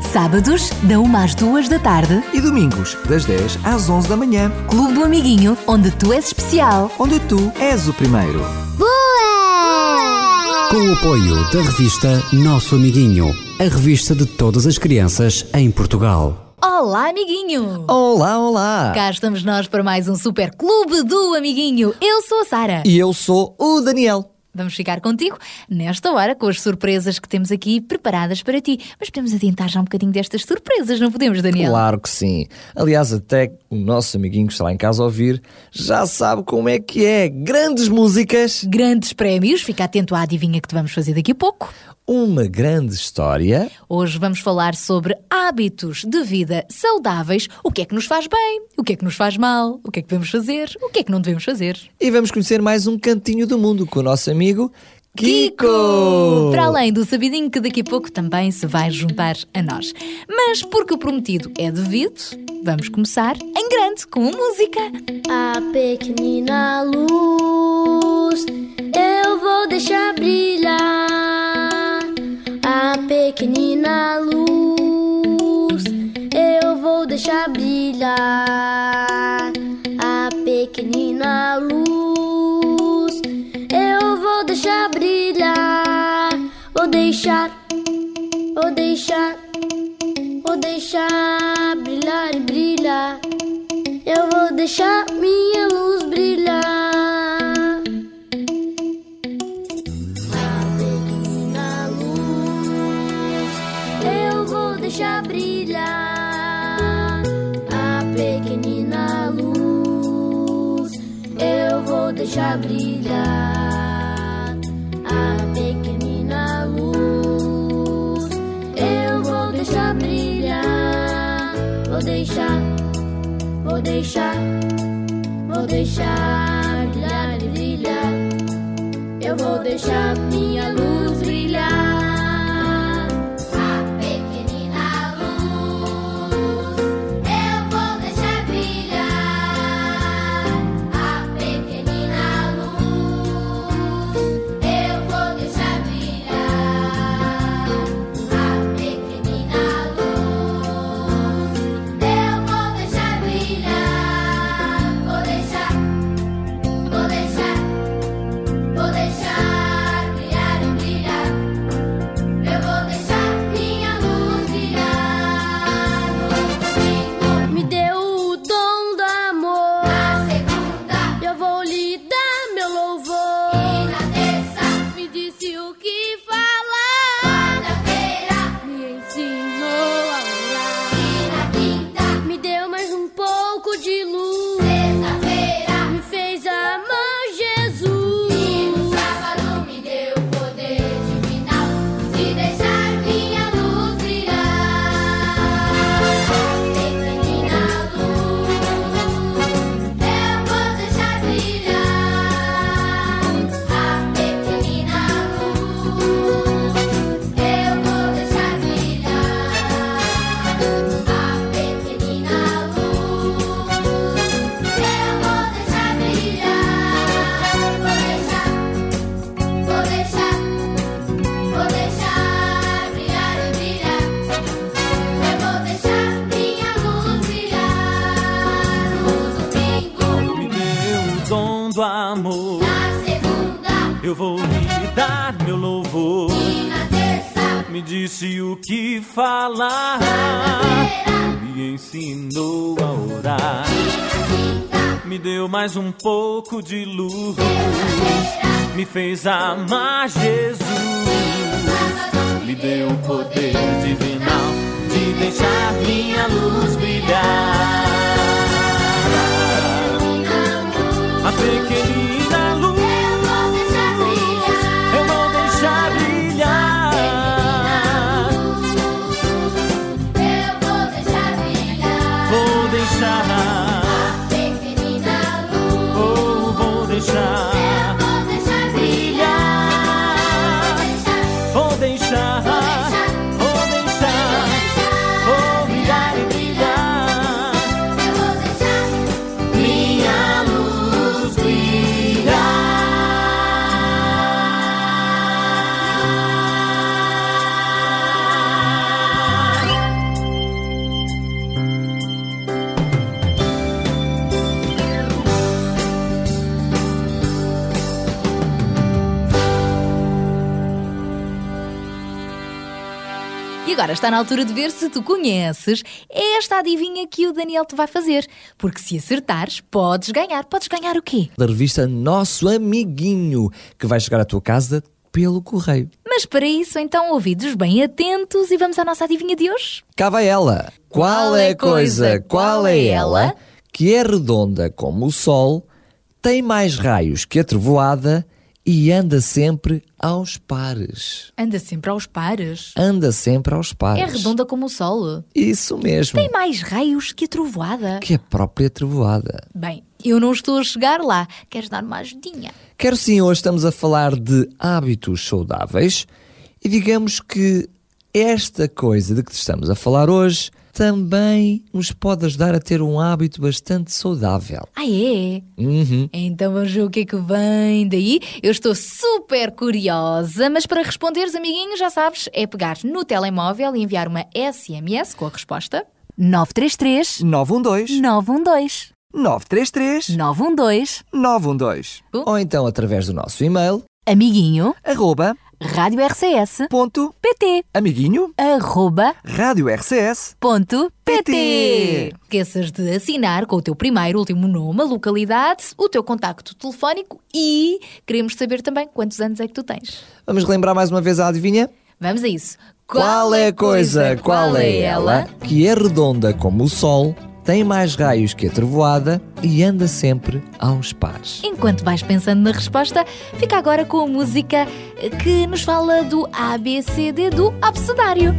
Sábados, da 1 às 2 da tarde, E domingos, das 10 às 11 da manhã, Clube do Amiguinho, onde tu és especial. onde tu és o primeiro. Boa! Com o apoio da revista Nosso Amiguinho, a revista de todas as crianças em Portugal. Olá, amiguinho! Olá, olá! Cá estamos nós para mais um super clube do amiguinho. Eu sou a Sara. E eu sou o Daniel. Vamos ficar contigo nesta hora com as surpresas que temos aqui preparadas para ti. Mas podemos adiantar já um bocadinho destas surpresas, não podemos, Daniel? Claro que sim. Aliás, até o nosso amiguinho que está lá em casa a ouvir já sabe como é que é. Grandes músicas, Grandes prémios, fica atento à adivinha que te vamos fazer daqui a pouco. uma grande história. Hoje vamos falar sobre hábitos de vida saudáveis. O que é que nos faz bem? O que é que nos faz mal? O que é que devemos fazer? O que é que não devemos fazer? E vamos conhecer mais um cantinho do mundo com o nosso amigo Kiko! Para além do sabidinho que daqui a pouco também se vai juntar a nós. Mas porque o prometido é devido, vamos começar em grande com a música. A pequenina luz eu vou deixar brilhar. A pequenina luz eu vou deixar brilhar. Eu vou deixar deixar, vou deixar brilhar brilhar. Eu vou deixar minha luz falar. Me ensinou a orar. Me deu mais um pouco de luz. Me fez amar Jesus. Me deu o poder divinal de deixar minha luz brilhar. A pequenina está na altura de ver se tu conheces esta adivinha que o Daniel te vai fazer. Porque se acertares, podes ganhar. Podes ganhar o quê? Da revista Nosso Amiguinho, que vai chegar à tua casa pelo correio. Mas para isso, então, ouvidos bem atentos e vamos à nossa adivinha de hoje. Cá vai ela. Qual é a coisa, qual é ela, que é redonda como o sol, tem mais raios que a trovoada e anda sempre aos pares? Anda sempre aos pares. Anda sempre aos pares. É redonda como o sol. Isso mesmo. Tem mais raios que a trovoada. Que a própria trovoada. Bem, eu não estou a chegar lá. Queres dar uma ajudinha? Quero sim, hoje estamos a falar de hábitos saudáveis e digamos que esta coisa de que estamos a falar hoje também nos pode ajudar a ter um hábito bastante saudável. Ah, é? Uhum. Então vamos ver o que é que vem daí. Eu estou super curiosa, mas para responderes, amiguinho, já sabes, é pegar no telemóvel e enviar uma SMS com a resposta 933 912 912 933 912 912 Bom. ou então através do nosso e-mail amiguinho arroba rádio RCS ponto PT amiguinho arroba rádio RCS ponto PT. PT. Esqueças de assinar com o teu primeiro, último nome, a localidade, o teu contacto telefónico e queremos saber também quantos anos é que tu tens. Vamos lembrar mais uma vez a adivinha? Vamos a isso. Qual é a coisa, qual é ela, que é redonda como o sol, tem mais raios que a trovoada e anda sempre aos pares? Enquanto vais pensando na resposta, fica agora com a música que nos fala do ABCD do abecedário.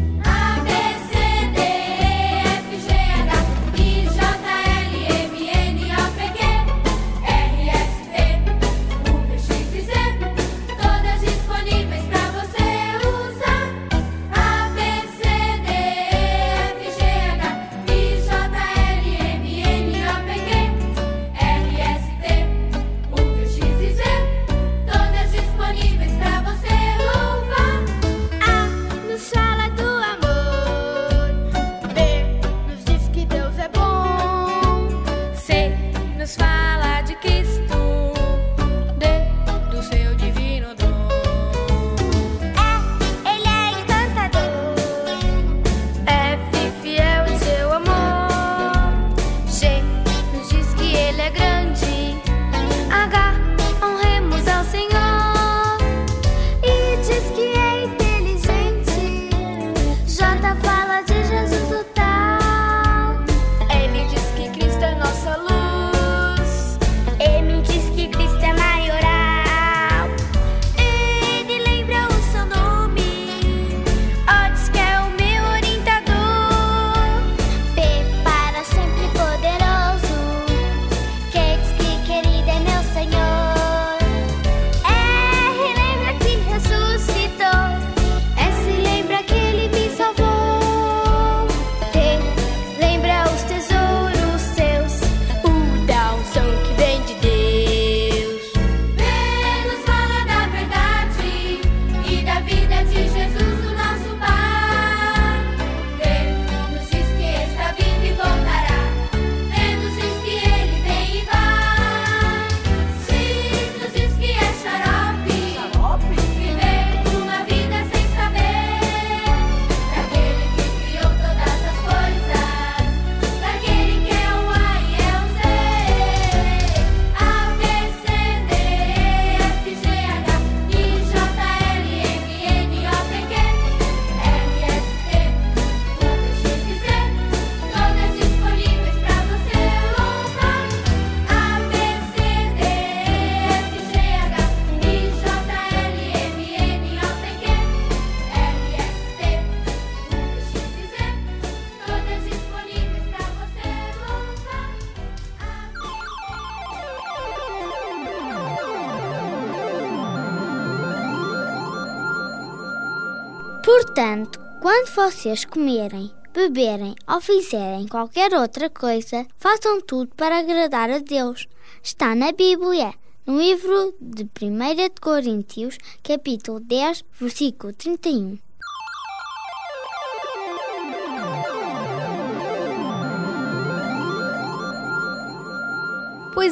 Vocês comerem, beberem ou fizerem qualquer outra coisa, façam tudo para agradar a Deus. Está na Bíblia, no livro de 1 de Coríntios, capítulo 10, versículo 31.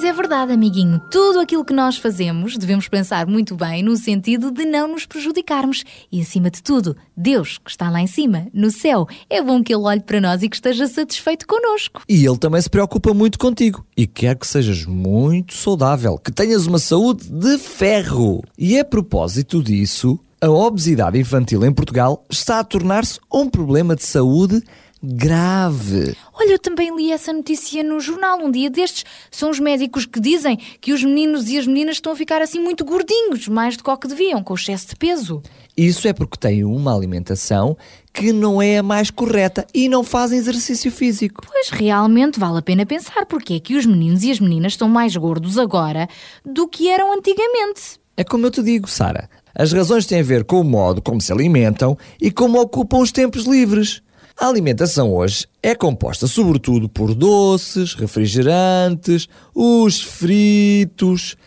É verdade, amiguinho. Tudo aquilo que nós fazemos devemos pensar muito bem no sentido de não nos prejudicarmos. E acima de tudo, Deus, que está lá em cima, no céu, é bom que Ele olhe para nós e que esteja satisfeito connosco. E ele também se preocupa muito contigo e quer que sejas muito saudável, que tenhas uma saúde de ferro. E a propósito disso, a obesidade infantil em Portugal está a tornar-se um problema de saúde grave. Olha, eu também li essa notícia no jornal um dia destes. São os médicos que dizem que os meninos e as meninas estão a ficar assim muito gordinhos, mais do que o que deviam, com excesso de peso. Isso é porque têm uma alimentação que não é a mais correta e não fazem exercício físico. Pois realmente vale a pena pensar porque é que os meninos e as meninas estão mais gordos agora do que eram antigamente. É como eu te digo, Sara. As razões têm a ver com o modo como se alimentam e como ocupam os tempos livres. A alimentação hoje é composta sobretudo por doces, refrigerantes, os fritos,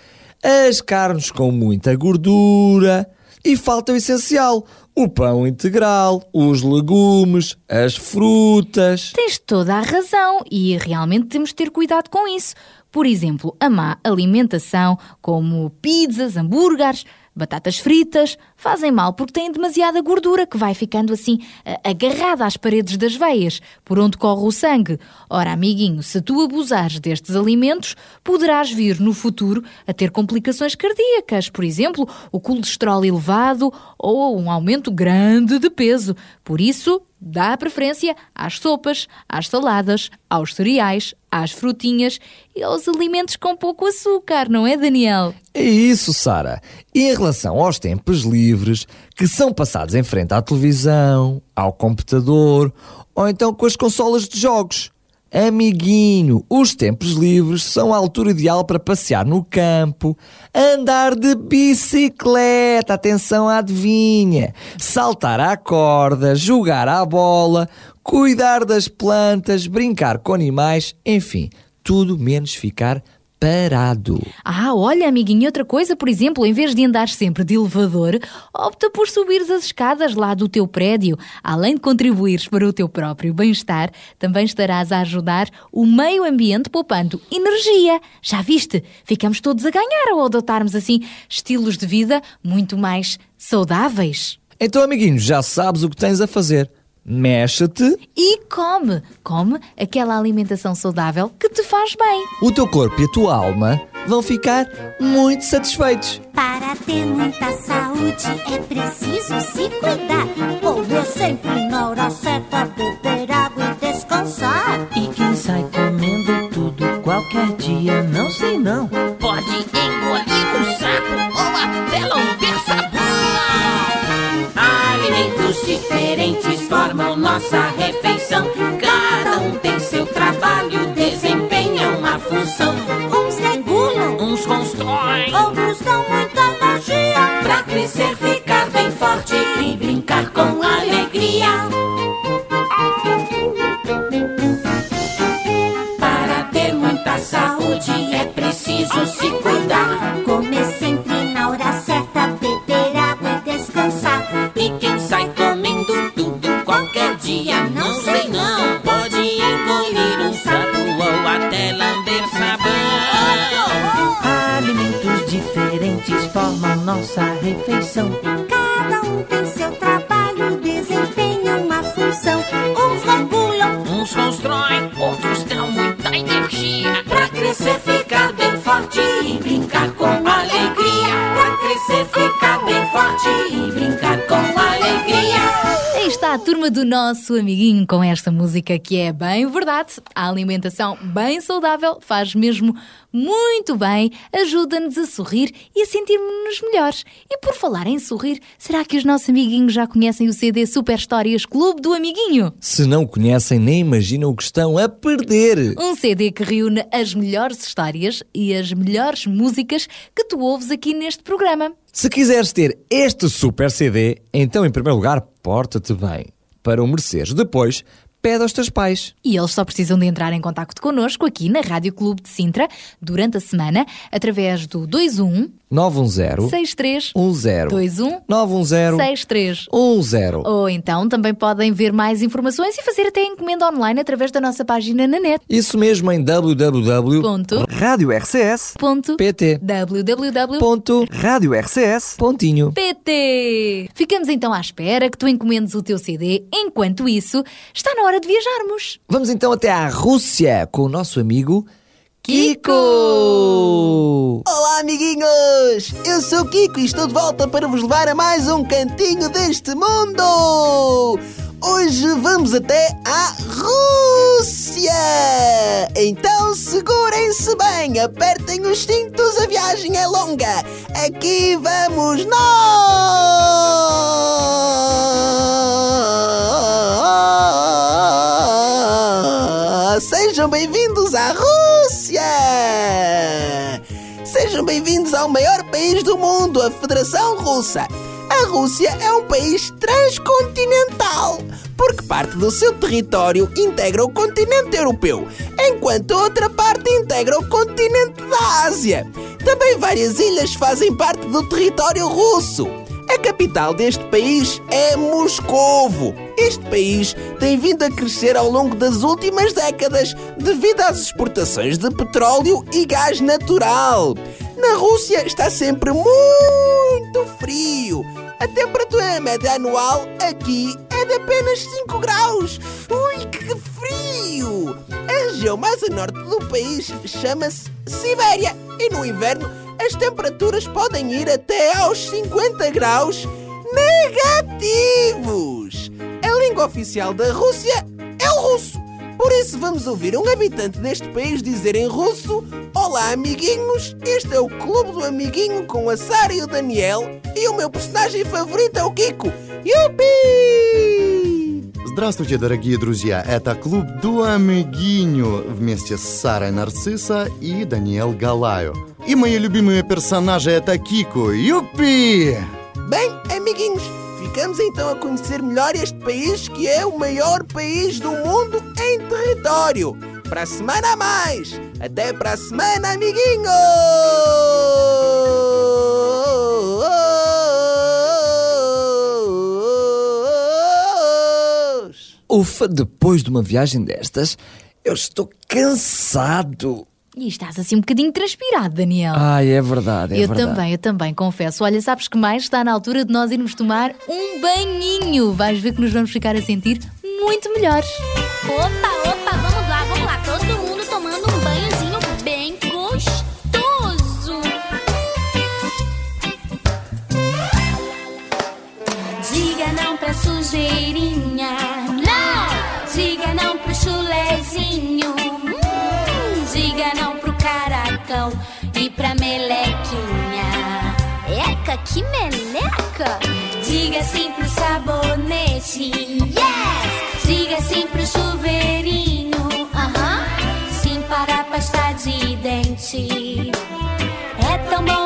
as carnes com muita gordura e falta o essencial: o pão integral, os legumes, as frutas. Tens toda a razão e realmente temos de ter cuidado com isso. Por exemplo, a má alimentação, como pizzas, hambúrgueres, batatas fritas, fazem mal porque têm demasiada gordura que vai ficando assim a- agarrada às paredes das veias, por onde corre o sangue. Ora, amiguinho, se tu abusares destes alimentos, poderás vir no futuro a ter complicações cardíacas, por exemplo, o colesterol elevado ou um aumento grande de peso. Por isso, dá preferência às sopas, às saladas, aos cereais, às frutinhas e aos alimentos com pouco açúcar, não é, Daniel? É isso, Sara. E em relação aos tempos livres que são passados em frente à televisão, ao computador ou então com as consolas de jogos. Amiguinho, os tempos livres são a altura ideal para passear no campo, andar de bicicleta, atenção adivinha, saltar à corda, jogar à bola, cuidar das plantas, brincar com animais, enfim, tudo menos ficar parado. Ah, olha, amiguinho, outra coisa, por exemplo, em vez de andar sempre de elevador, opta por subir as escadas lá do teu prédio. Além de contribuires para o teu próprio bem-estar, também estarás a ajudar o meio ambiente poupando energia. Já viste? Ficamos todos a ganhar ao adotarmos assim estilos de vida muito mais saudáveis. Então, amiguinho, já sabes o que tens a fazer. Mexe-te, E come, come aquela alimentação saudável que te faz bem. o teu corpo e a tua alma vão ficar muito satisfeitos. Para ter muita saúde é preciso se cuidar. Comer sempre na hora certa, beber água e descansar. E quem sai comendo tudo qualquer dia, não sei não. Diferentes formam nossa refeição. Cada um tem seu trabalho, desempenha uma função. Nossa refeição. Está a turma do nosso amiguinho com esta música que é bem verdade. A alimentação bem saudável faz mesmo muito bem, ajuda-nos a sorrir e a sentirmos-nos melhores. E por falar em sorrir, será que os nossos amiguinhos já conhecem o CD Super Histórias Clube do Amiguinho? Se não conhecem, nem imaginam o que estão a perder. Um CD que reúne as melhores histórias e as melhores músicas que tu ouves aqui neste programa. Se quiseres ter este super CD, então, em primeiro lugar, porta-te bem. Para o mereceres. Depois, pede aos teus pais. E eles só precisam de entrar em contato connosco aqui na Rádio Clube de Sintra durante a semana através do 21 910 63 10 21 910 63. 10 Ou então também podem ver mais informações e fazer até encomenda online através da nossa página na net. Isso mesmo em www.radiorcs.pt Ponto. Ponto. www. .radiorcs. Pontinho. PT. Ficamos então à espera que tu encomendes o teu CD. Enquanto isso, está na hora de viajarmos. Vamos então até à Rússia com o nosso amigo Kiko! Olá, amiguinhos! Eu sou o Kiko e estou de volta para vos levar a mais um cantinho deste mundo! Hoje vamos até à Rússia! Então segurem-se bem, apertem os cintos, a viagem é longa! Aqui vamos nós! Sejam bem-vindos à Rússia! Sejam bem-vindos ao maior país do mundo, a Federação Russa. A Rússia é um país transcontinental, porque parte do seu território integra o continente europeu, enquanto outra parte integra o continente da Ásia. Também várias ilhas fazem parte do território russo. A capital deste país é Moscovo. Este país tem vindo a crescer ao longo das últimas décadas devido às exportações de petróleo e gás natural. Na Rússia está sempre muito frio. A temperatura média anual aqui é de apenas 5 graus. Ui, que frio! A região mais a norte do país chama-se Sibéria e no inverno as temperaturas podem ir até aos 50 graus negativos. A língua oficial da Rússia é o russo. Por isso vamos ouvir um habitante deste país dizer em russo Olá amiguinhos, este é o Clube do Amiguinho com a Sara e o Daniel e o meu personagem favorito é o Kiko. Yupi! Здравствуйте, дорогие друзья! Это клуб Дуамегиню вместе с Сарой Нарцисса и Даниэл Галаю. И мои любимые персонажи это Кику. Юпи! Bem, amiguinhos, ficamos então a conhecer melhor este país que é o maior país do mundo em território. Para a semana a mais! Até para a semana, amiguinhos! Ufa, depois de uma viagem destas, eu estou cansado. E estás assim um bocadinho transpirado, Daniel. Ai, é verdade, é eu verdade. também, eu também, confesso. Olha, sabes que mais está na altura de nós irmos tomar um banhinho. Vais ver que nos vamos ficar a sentir muito melhores. Opa, opa, vamos lá, vamos lá. Todo mundo tomando um banhozinho bem gostoso. Diga não pra sujeirinha. Pra melequinha. Eca, que meleca! Diga sim pro sabonete. Yes! Diga sim pro chuveirinho. Aham. Sim para a pasta de dente. É tão bom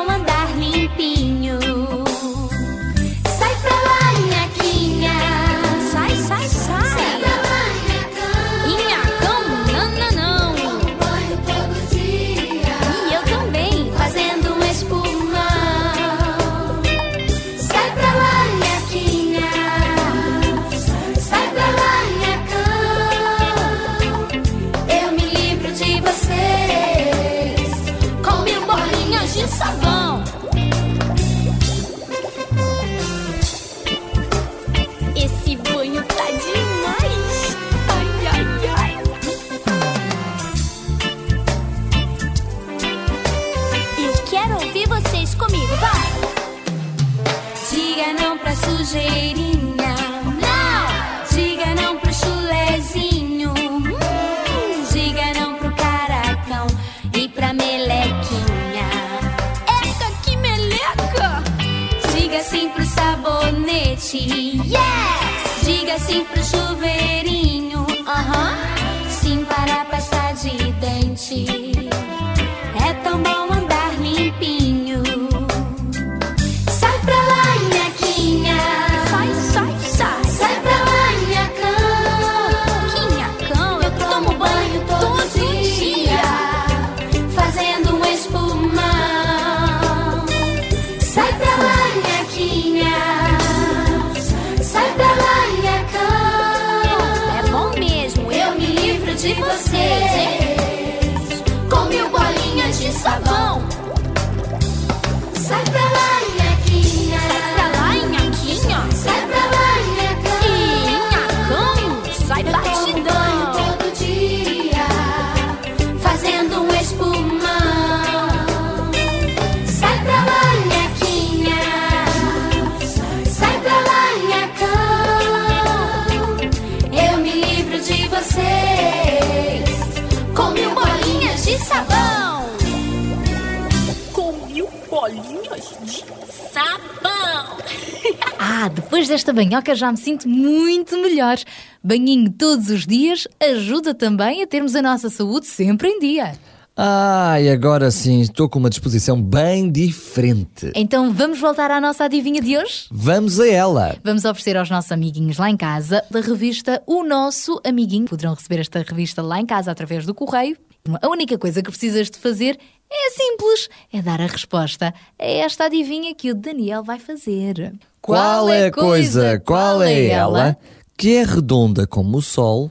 Ah, depois desta banhoca já me sinto muito melhor. Banhinho todos os dias ajuda também a termos a nossa saúde sempre em dia. Ai, agora sim, estou com uma disposição bem diferente. Então vamos voltar à nossa adivinha de hoje? Vamos a ela. Vamos oferecer aos nossos amiguinhos lá em casa da revista O Nosso Amiguinho. Poderão receber esta revista lá em casa através do correio. A única coisa que precisas de fazer é simples, é dar a resposta a esta adivinha que o Daniel vai fazer. Qual é a coisa, qual é ela, que é redonda como o sol,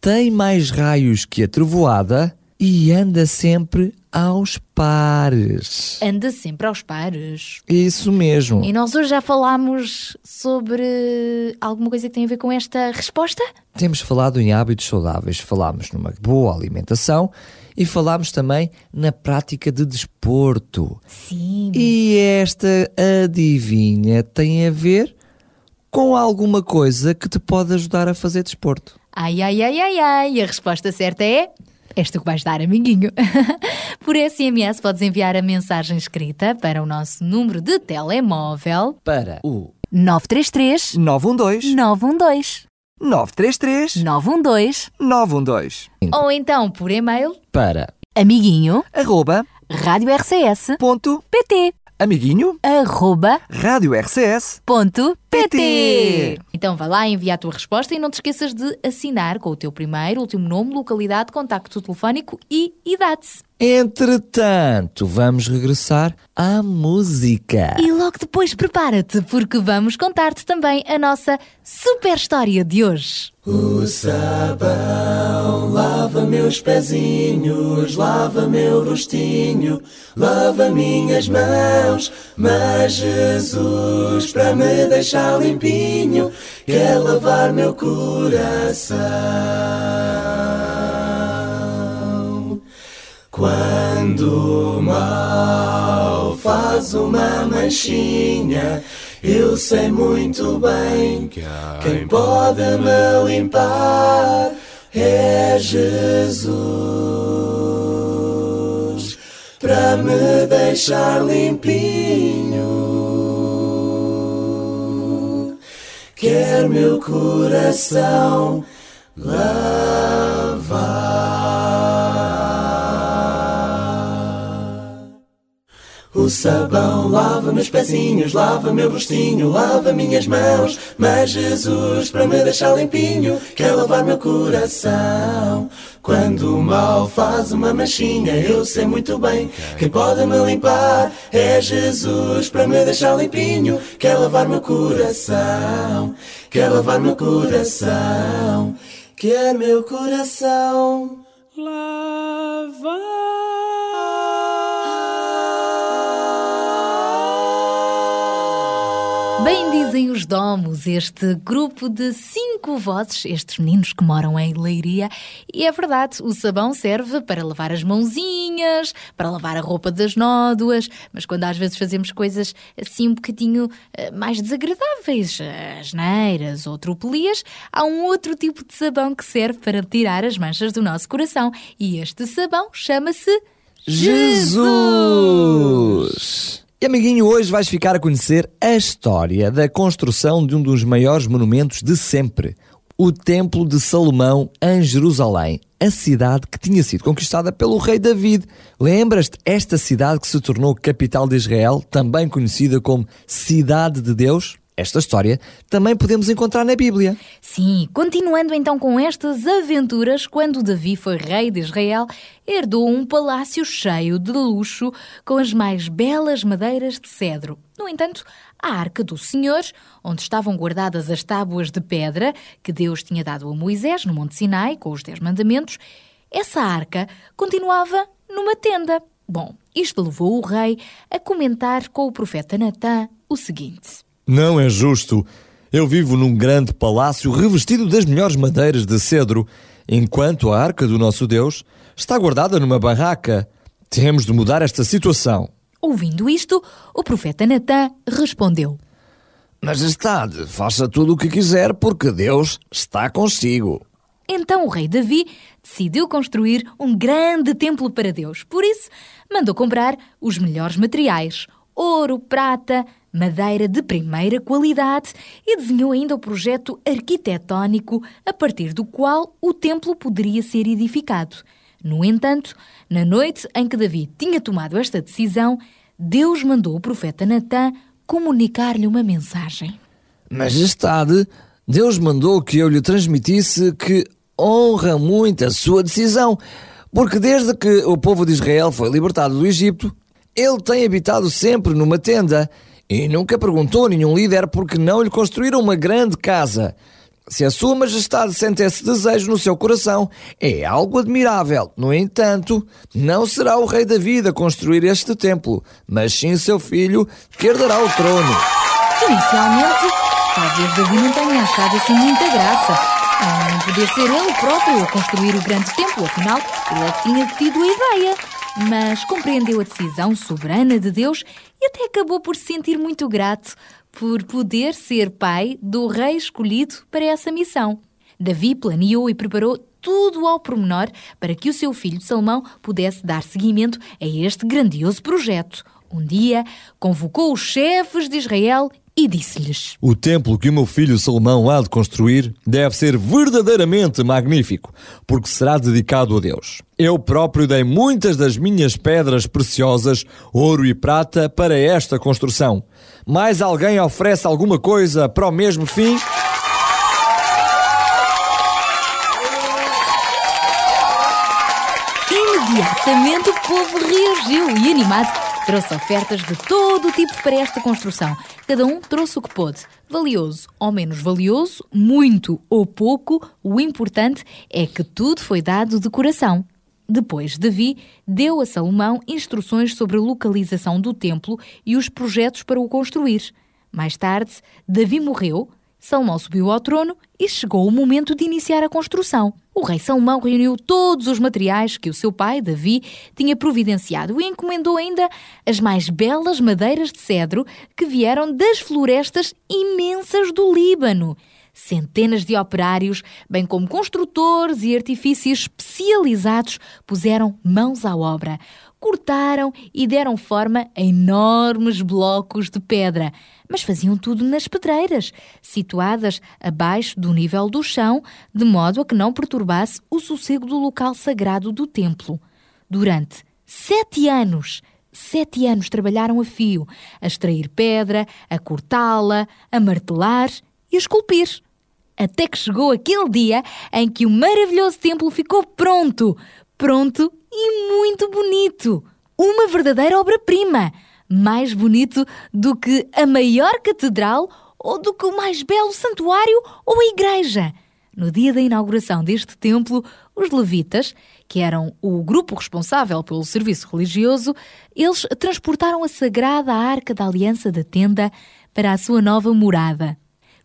tem mais raios que a trovoada e anda sempre aos pares? Anda sempre aos pares. Isso mesmo. E nós hoje já falámos sobre alguma coisa que tem a ver com esta resposta? Temos falado em hábitos saudáveis, falámos numa boa alimentação e falámos também na prática de desporto. Sim. E esta adivinha tem a ver com alguma coisa que te pode ajudar a fazer desporto. Ai, ai, ai, ai, ai. A resposta certa é. Esta que vais dar, amiguinho. Por SMS podes enviar a mensagem escrita para o nosso número de telemóvel Para o 933 912 912 933 912 912 ou então por e-mail para amiguinho arroba rádio RCS ponto pt amiguinho arroba rádio RCS ponto PT. Então vai lá envia a tua resposta e não te esqueças de assinar com o teu primeiro, último nome, localidade, contacto telefónico e idade. Entretanto, vamos regressar à música. E logo depois prepara-te, porque vamos contar-te também a nossa super história de hoje. O sabão lava meus pezinhos, lava meu rostinho, lava minhas mãos. Mas Jesus, para me deixar limpinho, quer lavar meu coração. Quando o mal faz uma manchinha, eu sei muito bem quem pode me limpar é Jesus para me deixar limpinho. Quer meu coração lavar. Sabão lava meus pezinhos, lava meu rostinho, lava minhas mãos. Mas Jesus, para me deixar limpinho, quer lavar meu coração. Quando o mal faz uma manchinha, eu sei muito bem quem pode me limpar é Jesus, para me deixar limpinho, quer lavar meu coração, quer lavar meu coração, quer meu coração Bem dizem os domos, este grupo de cinco vozes, estes meninos que moram em Leiria, e é verdade, o sabão serve para lavar as mãozinhas, para lavar a roupa das nódoas, mas quando às vezes fazemos coisas assim um bocadinho eh, mais desagradáveis, as neiras ou tropelias, há um outro tipo de sabão que serve para tirar as manchas do nosso coração, e este sabão chama-se Jesus! E amiguinho, hoje vais ficar a conhecer a história da construção de um dos maiores monumentos de sempre, o Templo de Salomão em Jerusalém, a cidade que tinha sido conquistada pelo rei David. Lembras-te esta cidade que se tornou capital de Israel, também conhecida como Cidade de Deus? Esta história também podemos encontrar na Bíblia. Sim, continuando então com estas aventuras, quando Davi foi rei de Israel, herdou um palácio cheio de luxo com as mais belas madeiras de cedro. No entanto, a arca do Senhor, onde estavam guardadas as tábuas de pedra que Deus tinha dado a Moisés no Monte Sinai com os Dez Mandamentos, essa arca continuava numa tenda. Bom, isto levou o rei a comentar com o profeta Natã o seguinte. Não é justo. Eu vivo num grande palácio revestido das melhores madeiras de cedro, enquanto a arca do nosso Deus está guardada numa barraca. Temos de mudar esta situação. Ouvindo isto, o profeta Natã respondeu: Majestade, faça tudo o que quiser, porque Deus está consigo. Então o rei Davi decidiu construir um grande templo para Deus. Por isso, mandou comprar os melhores materiais: ouro, prata, madeira de primeira qualidade e desenhou ainda o projeto arquitetónico a partir do qual o templo poderia ser edificado. No entanto, na noite em que Davi tinha tomado esta decisão, Deus mandou o profeta Natã comunicar-lhe uma mensagem. Majestade, Deus mandou que eu lhe transmitisse que honra muito a sua decisão, porque desde que o povo de Israel foi libertado do Egito, ele tem habitado sempre numa tenda e nunca perguntou a nenhum líder porque não lhe construíram uma grande casa. Se a Sua Majestade sente esse desejo no seu coração, é algo admirável. No entanto, não será o Rei Davi a construir este templo, mas sim seu filho, que herdará o trono. Inicialmente, talvez Davi não tenha achado assim muita graça. Não poder ser ele próprio a construir o grande templo, afinal, ele que tinha tido a ideia. Mas compreendeu a decisão soberana de Deus e até acabou por se sentir muito grato por poder ser pai do rei escolhido para essa missão. Davi planeou e preparou tudo ao pormenor para que o seu filho Salomão pudesse dar seguimento a este grandioso projeto. Um dia, convocou os chefes de Israel e disse-lhes: O templo que o meu filho Salomão há de construir deve ser verdadeiramente magnífico, porque será dedicado a Deus. Eu próprio dei muitas das minhas pedras preciosas, ouro e prata, para esta construção. Mais alguém oferece alguma coisa para o mesmo fim? Imediatamente o povo reagiu e, animado, trouxe ofertas de todo o tipo para esta construção. Cada um trouxe o que pôde, valioso ou menos valioso, muito ou pouco, o importante é que tudo foi dado de coração. Depois, Davi deu a Salomão instruções sobre a localização do templo e os projetos para o construir. Mais tarde, Davi morreu, Salomão subiu ao trono e chegou o momento de iniciar a construção. O rei Salomão reuniu todos os materiais que o seu pai, Davi, tinha providenciado e encomendou ainda as mais belas madeiras de cedro que vieram das florestas imensas do Líbano. Centenas de operários, bem como construtores e artifícios especializados, puseram mãos à obra. Cortaram e deram forma a enormes blocos de pedra, mas faziam tudo nas pedreiras, situadas abaixo do nível do chão, de modo a que não perturbasse o sossego do local sagrado do templo. Durante sete anos, sete anos trabalharam a fio, a extrair pedra, a cortá-la, a martelar e a esculpir. Até que chegou aquele dia em que o maravilhoso templo ficou pronto, pronto e muito bonito. Uma verdadeira obra-prima. Mais bonito do que a maior catedral ou do que o mais belo santuário ou a igreja. No dia da inauguração deste templo, os levitas, que eram o grupo responsável pelo serviço religioso, eles transportaram a sagrada Arca da Aliança da Tenda para a sua nova morada.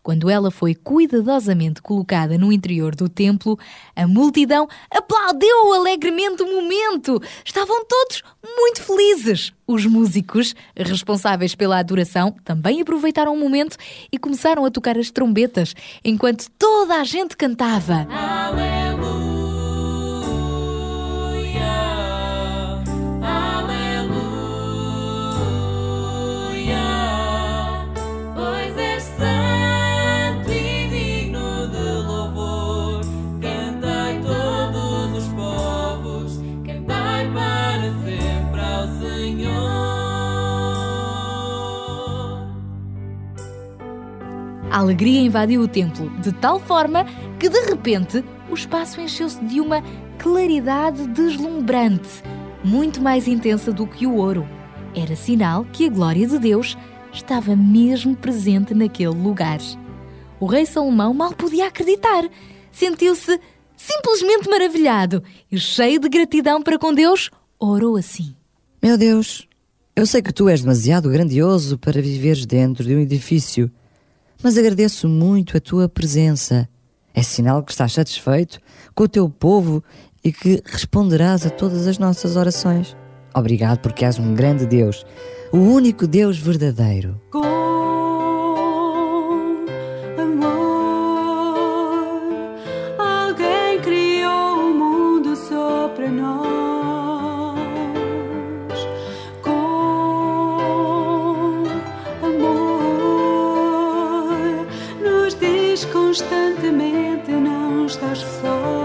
Quando ela foi cuidadosamente colocada no interior do templo, a multidão aplaudiu alegremente o momento. Estavam todos muito felizes. Os músicos, responsáveis pela adoração, também aproveitaram o momento e começaram a tocar as trombetas, enquanto toda a gente cantava. Pois A alegria invadiu o templo de tal forma que, de repente, o espaço encheu-se de uma claridade deslumbrante, muito mais intensa do que o ouro. Era sinal que a glória de Deus estava mesmo presente naquele lugar. O rei Salomão mal podia acreditar. Sentiu-se simplesmente maravilhado e, cheio de gratidão para com Deus, orou assim. Meu Deus, eu sei que tu és demasiado grandioso para viveres dentro de um edifício, mas agradeço muito a tua presença. É sinal que estás satisfeito com o teu povo e que responderás a todas as nossas orações. Obrigado porque és um grande Deus, o único Deus verdadeiro. amor. constantemente, não estás só.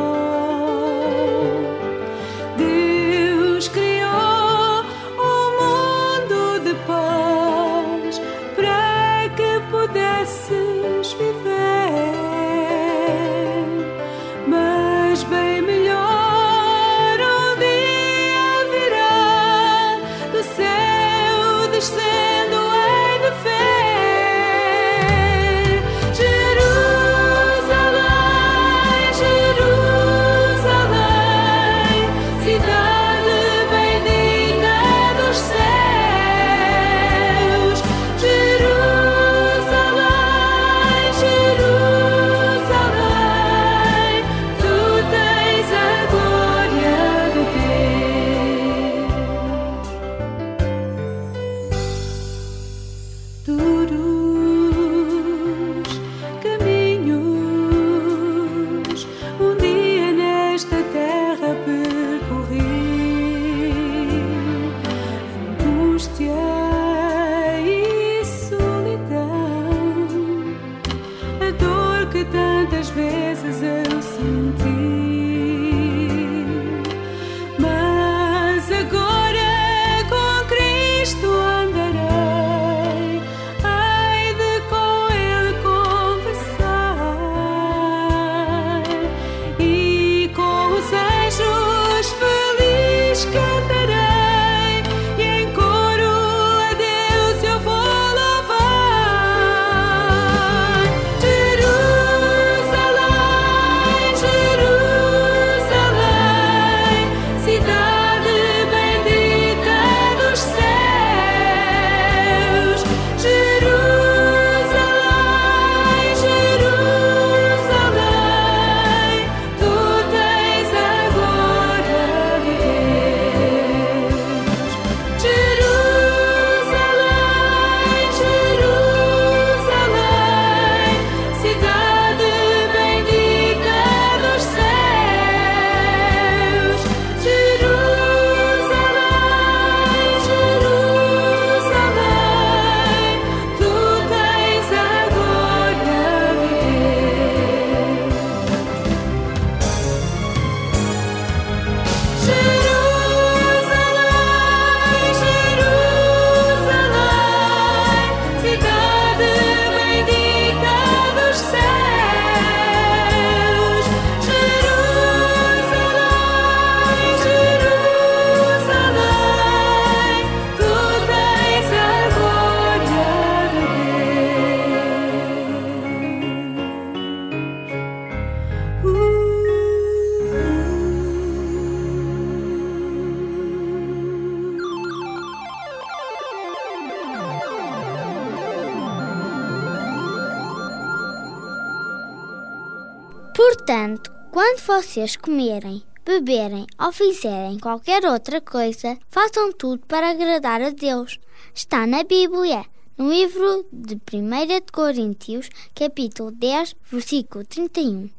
Portanto, quando vocês comerem, beberem ou fizerem qualquer outra coisa, façam tudo para agradar a Deus. Está na Bíblia, no livro de 1 de Coríntios, capítulo 10, versículo 31.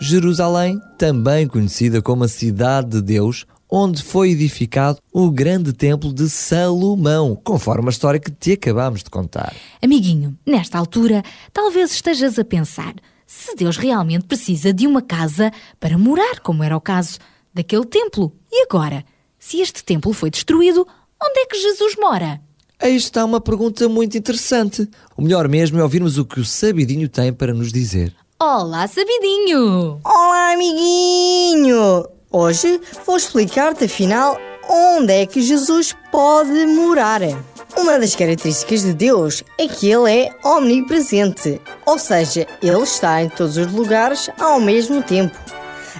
Jerusalém, também conhecida como a cidade de Deus, onde foi edificado o grande templo de Salomão, conforme a história que te acabamos de contar. Amiguinho, nesta altura, talvez estejas a pensar se Deus realmente precisa de uma casa para morar, como era o caso daquele templo. E agora? Se este templo foi destruído, onde é que Jesus mora? Aí está uma pergunta muito interessante. O melhor mesmo é ouvirmos o que o Sabidinho tem para nos dizer. Olá, Sabidinho! Olá, amiguinho! Hoje vou explicar-te afinal onde é que Jesus pode morar. Uma das características de Deus é que Ele é omnipresente, ou seja, Ele está em todos os lugares ao mesmo tempo.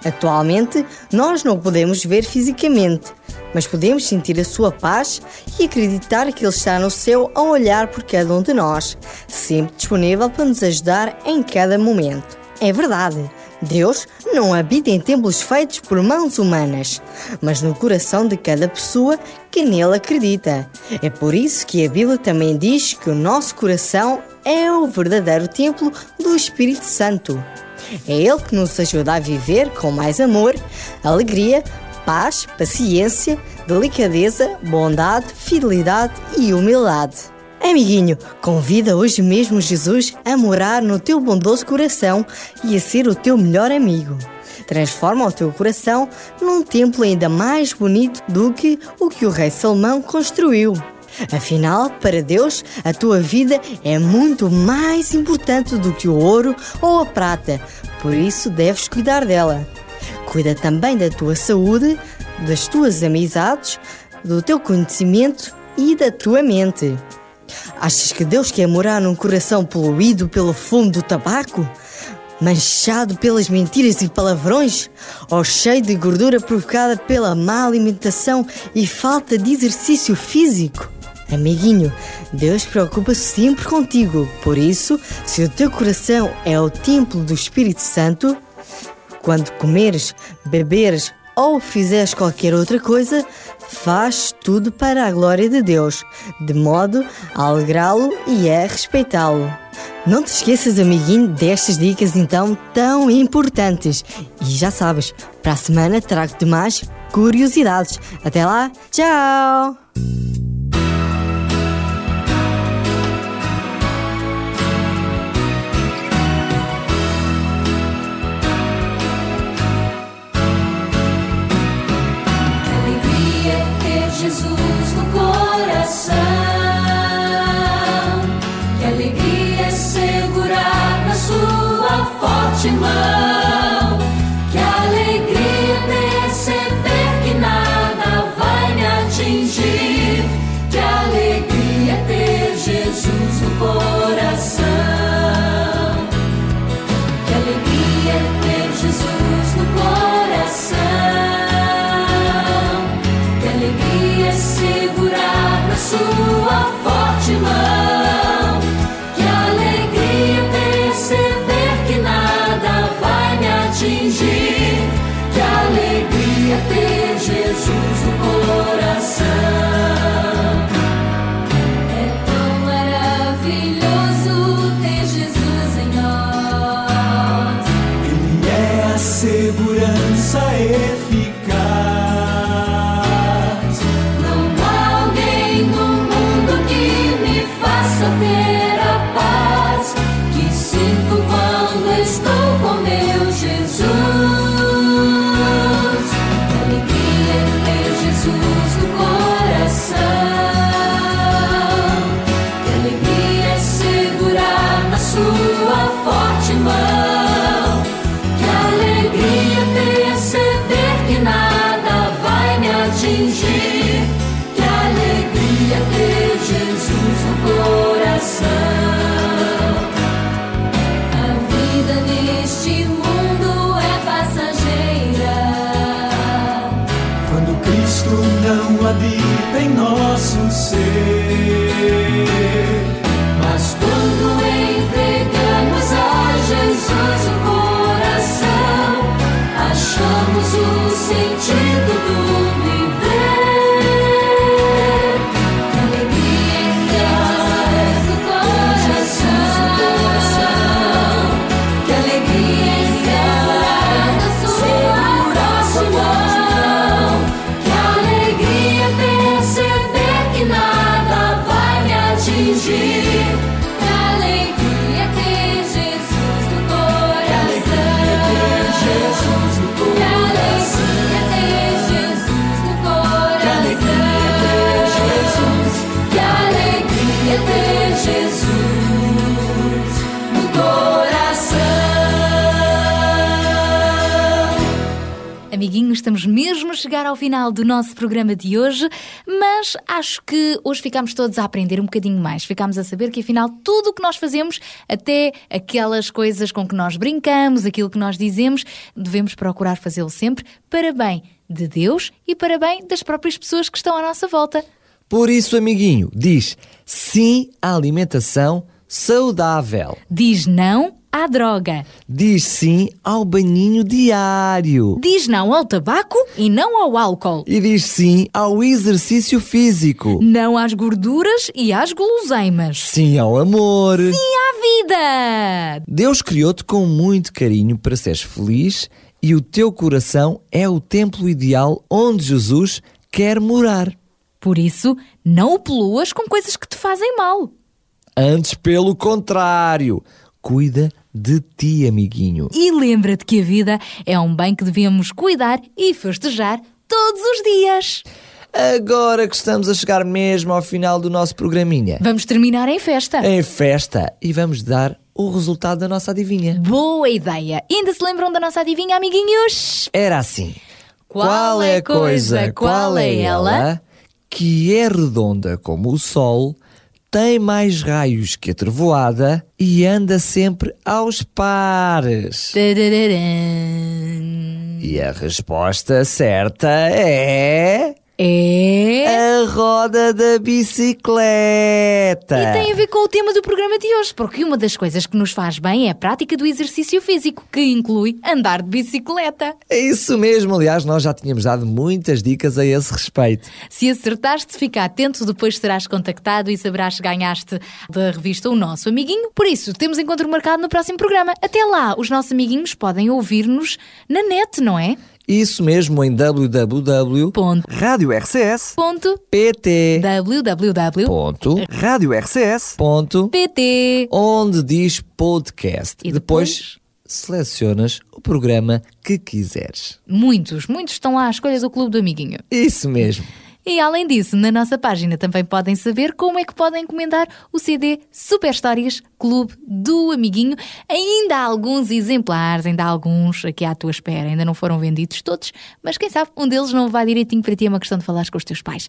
Atualmente, nós não o podemos ver fisicamente, mas podemos sentir a sua paz e acreditar que Ele está no céu a olhar por cada um de nós, sempre disponível para nos ajudar em cada momento. É verdade, Deus não habita em templos feitos por mãos humanas, mas no coração de cada pessoa que nele acredita. É por isso que a Bíblia também diz que o nosso coração é o verdadeiro templo do Espírito Santo. É Ele que nos ajuda a viver com mais amor, alegria, paz, paciência, delicadeza, bondade, fidelidade e humildade. Amiguinho, convida hoje mesmo Jesus a morar no teu bondoso coração e a ser o teu melhor amigo. Transforma o teu coração num templo ainda mais bonito do que o que o rei Salomão construiu. Afinal, para Deus, a tua vida é muito mais importante do que o ouro ou a prata, por isso deves cuidar dela. Cuida também da tua saúde, das tuas amizades, do teu conhecimento e da tua mente. Achas que Deus quer morar num coração poluído pelo fumo do tabaco? Manchado pelas mentiras e palavrões? Ou cheio de gordura provocada pela má alimentação e falta de exercício físico? Amiguinho, Deus preocupa-se sempre contigo. Por isso, se o teu coração é o templo do Espírito Santo, quando comeres, beberes ou fizeres qualquer outra coisa, faz tudo para a glória de Deus, de modo a alegrá-lo e a respeitá-lo. Não te esqueças, amiguinho, destas dicas então tão importantes. E já sabes, para a semana trago-te mais curiosidades. Até lá, tchau! Jesus no coração. Estamos mesmo a chegar ao final do nosso programa de hoje, mas acho que hoje ficámos todos a aprender um bocadinho mais. Ficámos a saber que afinal tudo o que nós fazemos, até aquelas coisas com que nós brincamos, aquilo que nós dizemos, devemos procurar fazê-lo sempre para bem de Deus e para bem das próprias pessoas que estão à nossa volta. Por isso, amiguinho, diz sim à alimentação saudável. Diz não à droga. Diz sim ao banhinho diário. Diz não ao tabaco e não ao álcool. E diz sim ao exercício físico. Não às gorduras e às guloseimas. Sim ao amor. Sim à vida! Deus criou-te com muito carinho para seres feliz e o teu coração é o templo ideal onde Jesus quer morar. Por isso, não o poluas com coisas que te fazem mal. Antes, pelo contrário, cuida de ti, amiguinho. E lembra-te que a vida é um bem que devemos cuidar e festejar todos os dias. Agora que estamos a chegar mesmo ao final do nosso programinha, Vamos terminar em festa. em festa, e vamos dar o resultado da nossa adivinha. Boa ideia! Ainda se lembram da nossa adivinha, amiguinhos? Era assim. Qual é a coisa, qual é ela? Que é redonda como o sol, tem mais raios que a trovoada e anda sempre aos pares. E a resposta certa é. É. A roda da bicicleta. E tem a ver com o tema do programa de hoje, porque uma das coisas que nos faz bem é a prática do exercício físico, que inclui andar de bicicleta. É isso mesmo, aliás, nós já tínhamos dado muitas dicas a esse respeito. Se acertaste, fica atento, depois serás contactado e saberás se ganhaste da revista O Nosso Amiguinho. Por isso, temos encontro marcado no próximo programa. Até lá, os nossos amiguinhos podem ouvir-nos na net, não é? Isso mesmo em www.radiorcs.pt www.radiorcs.pt onde diz podcast. E depois selecionas o programa que quiseres. Muitos, muitos estão lá à escolha do Clube do Amiguinho. Isso mesmo. E além disso, na nossa página também podem saber como é que podem encomendar o CD Super Histórias Clube do Amiguinho. Ainda há alguns exemplares, ainda há alguns aqui à tua espera, ainda não foram vendidos todos, mas quem sabe um deles não vai direitinho para ti, é uma questão de falares com os teus pais.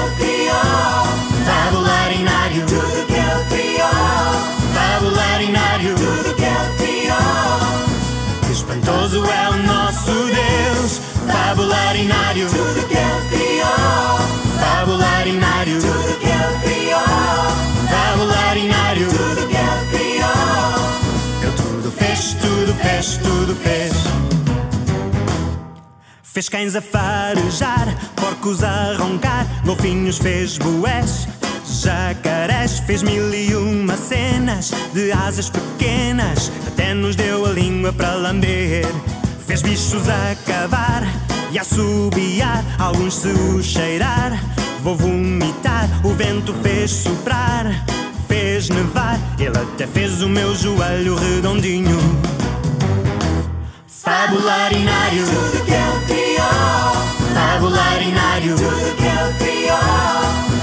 espantoso é o nosso Deus. Fabularinário, tudo que ele criou. Fabularinário, tudo que ele criou. Fabularinário, tudo que ele criou. Ele tudo fez, tudo fez, tudo fez. Fez cães a farejar, porcos a roncar, golfinhos fez boés, jacarés fez mil e uma cenas de asas pequenas, até nos deu a língua para lamber. Fez bichos a cavar e a subiar, alguns se o cheirar. Vou vomitar, o vento fez soprar, fez nevar, ele até fez o meu joelho redondinho. Fabularinário, tudo que ele criou. Fabularinário, tudo que ele criou.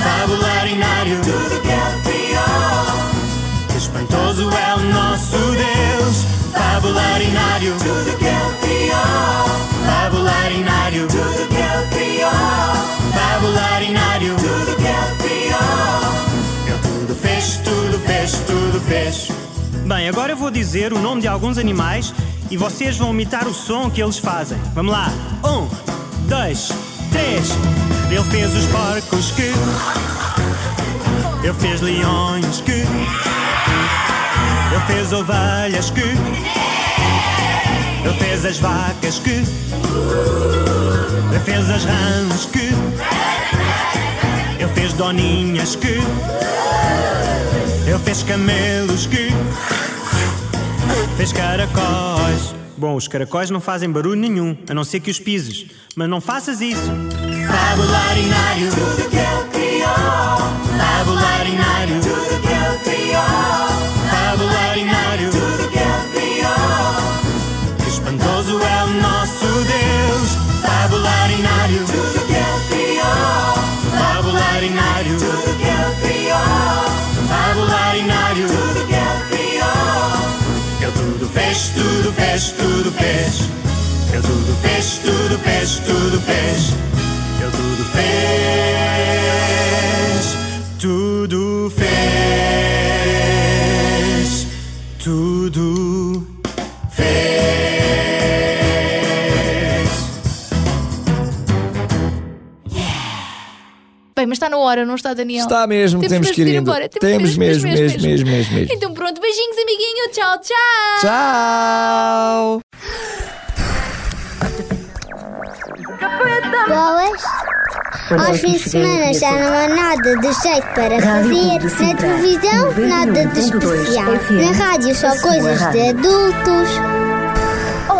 Fabularinário, tudo que ele criou. Espantoso é o nosso Deus. Fabularinário, tudo que ele criou. Fabularinário, tudo que ele criou. Fabularinário, tudo que ele criou. Ele tudo fez, tudo fez, tudo fez. Bem, agora eu vou dizer o nome de alguns animais e vocês vão imitar o som que eles fazem. Vamos lá. Um, dois, três. Ele fez os porcos que. Ele fez leões que. Ele fez ovelhas que. Ele fez as vacas que. Ele fez as rãs que. Ele fez doninhas que. Ele fez camelos que. Fez caracóis. Bom, os caracóis não fazem barulho nenhum, a não ser que os pises. Mas não faças isso. Fabularinário, tudo que ele criou. Fabularinário, tudo que ele criou. Fabularinário, tudo que ele criou. Que espantoso é o nosso fez, tudo fez, tudo fez. Ele tudo fez, tudo fez, tudo fez. Ele tudo fez, tudo fez, tudo fez. Bem, mas está na hora, não está, Daniel? Está mesmo, temos que ir indo. embora. Temos mesmo, mesmo, mesmo, mesmo, mesmo. Então pronto, beijinhos, amiguinho. Tchau, tchau. Tchau. Boas. Aos fins de semana já não há nada de jeito para fazer. Na televisão, nada de especial. Na rádio, só coisas de adultos.